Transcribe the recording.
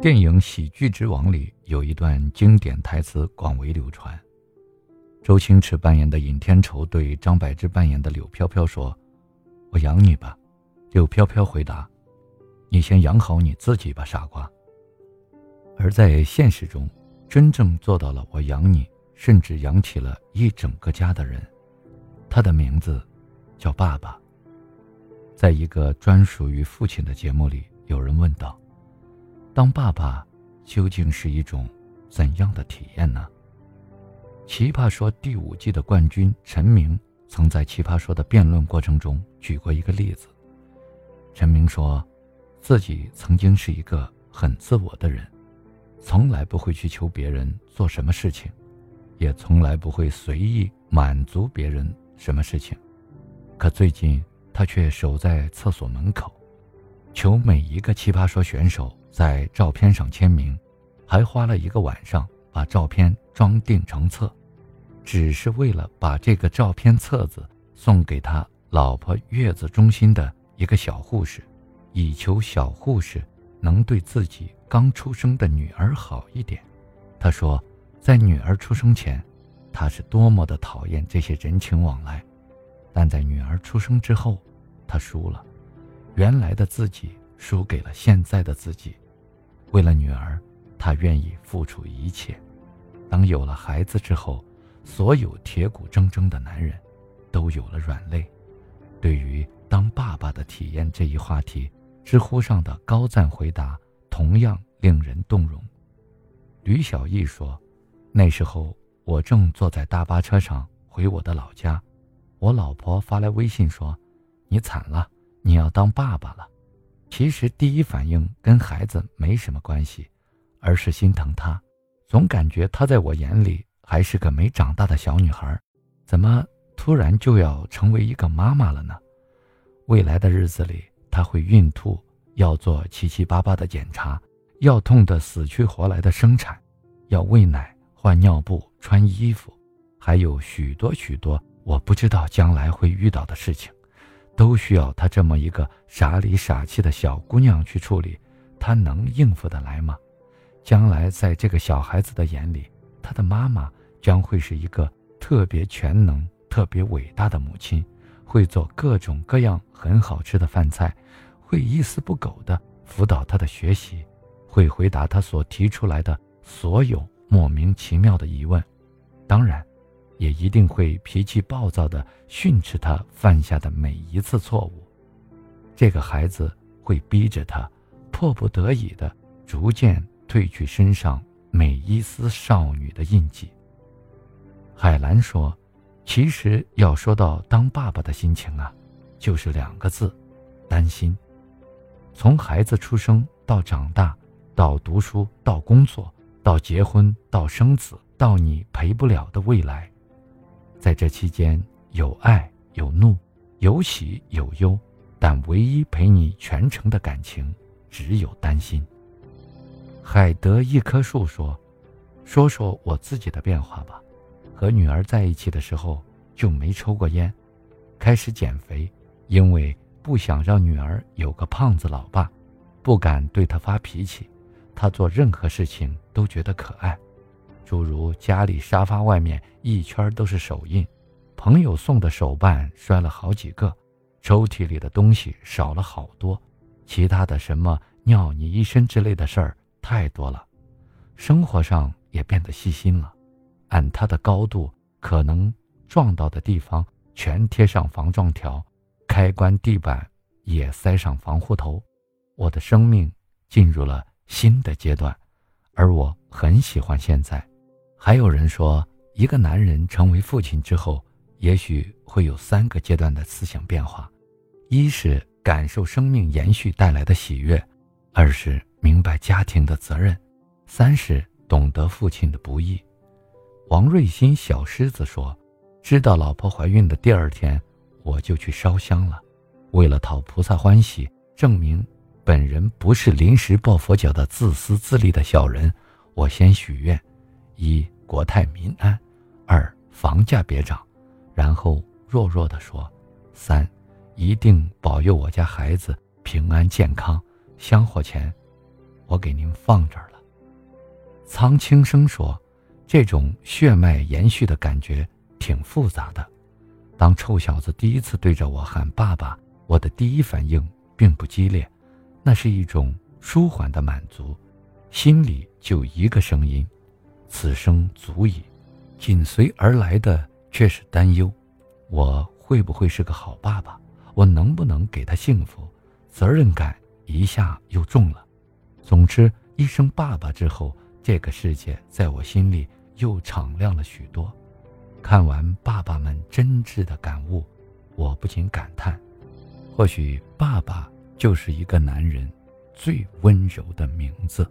电影《喜剧之王》里有一段经典台词广为流传。周星驰扮演的尹天仇对张柏芝扮演的柳飘飘说：“我养你吧。”柳飘飘回答：“你先养好你自己吧，傻瓜。”而在现实中，真正做到了我养你，甚至养起了一整个家的人，他的名字叫爸爸。在一个专属于父亲的节目里，有人问道。当爸爸究竟是一种怎样的体验呢？奇葩说第五季的冠军陈明曾在奇葩说的辩论过程中举过一个例子。陈明说，自己曾经是一个很自我的人，从来不会去求别人做什么事情，也从来不会随意满足别人什么事情。可最近，他却守在厕所门口，求每一个奇葩说选手。在照片上签名，还花了一个晚上把照片装订成册，只是为了把这个照片册子送给他老婆月子中心的一个小护士，以求小护士能对自己刚出生的女儿好一点。他说，在女儿出生前，他是多么的讨厌这些人情往来，但在女儿出生之后，他输了，原来的自己输给了现在的自己。为了女儿，他愿意付出一切。当有了孩子之后，所有铁骨铮铮的男人，都有了软肋。对于当爸爸的体验这一话题，知乎上的高赞回答同样令人动容。吕小艺说：“那时候我正坐在大巴车上回我的老家，我老婆发来微信说：‘你惨了，你要当爸爸了。’”其实第一反应跟孩子没什么关系，而是心疼她，总感觉她在我眼里还是个没长大的小女孩，怎么突然就要成为一个妈妈了呢？未来的日子里，她会孕吐，要做七七八八的检查，要痛得死去活来的生产，要喂奶、换尿布、穿衣服，还有许多许多我不知道将来会遇到的事情。都需要她这么一个傻里傻气的小姑娘去处理，她能应付得来吗？将来在这个小孩子的眼里，她的妈妈将会是一个特别全能、特别伟大的母亲，会做各种各样很好吃的饭菜，会一丝不苟地辅导他的学习，会回答他所提出来的所有莫名其妙的疑问。当然。也一定会脾气暴躁地训斥他犯下的每一次错误，这个孩子会逼着他，迫不得已地逐渐褪去身上每一丝少女的印记。海兰说：“其实要说到当爸爸的心情啊，就是两个字，担心。从孩子出生到长大，到读书，到工作，到结婚，到生子，到你陪不了的未来。”在这期间，有爱有怒，有喜有忧，但唯一陪你全程的感情，只有担心。海德一棵树说：“说说我自己的变化吧。和女儿在一起的时候就没抽过烟，开始减肥，因为不想让女儿有个胖子老爸，不敢对她发脾气，她做任何事情都觉得可爱。”诸如家里沙发外面一圈都是手印，朋友送的手办摔了好几个，抽屉里的东西少了好多，其他的什么尿你一身之类的事儿太多了，生活上也变得细心了，按它的高度，可能撞到的地方全贴上防撞条，开关地板也塞上防护头，我的生命进入了新的阶段，而我很喜欢现在。还有人说，一个男人成为父亲之后，也许会有三个阶段的思想变化：一是感受生命延续带来的喜悦，二是明白家庭的责任，三是懂得父亲的不易。王瑞新小狮子说：“知道老婆怀孕的第二天，我就去烧香了，为了讨菩萨欢喜，证明本人不是临时抱佛脚的自私自利的小人，我先许愿。”一国泰民安，二房价别涨，然后弱弱的说：“三，一定保佑我家孩子平安健康。”香火钱，我给您放这儿了。”苍青声说：“这种血脉延续的感觉挺复杂的。当臭小子第一次对着我喊‘爸爸’，我的第一反应并不激烈，那是一种舒缓的满足，心里就一个声音：此生足矣。紧随而来的却是担忧：我会不会是个好爸爸？我能不能给他幸福？责任感一下又重了。总之，一声爸爸之后。”这个世界在我心里又敞亮了许多。看完爸爸们真挚的感悟，我不禁感叹：或许爸爸就是一个男人最温柔的名字。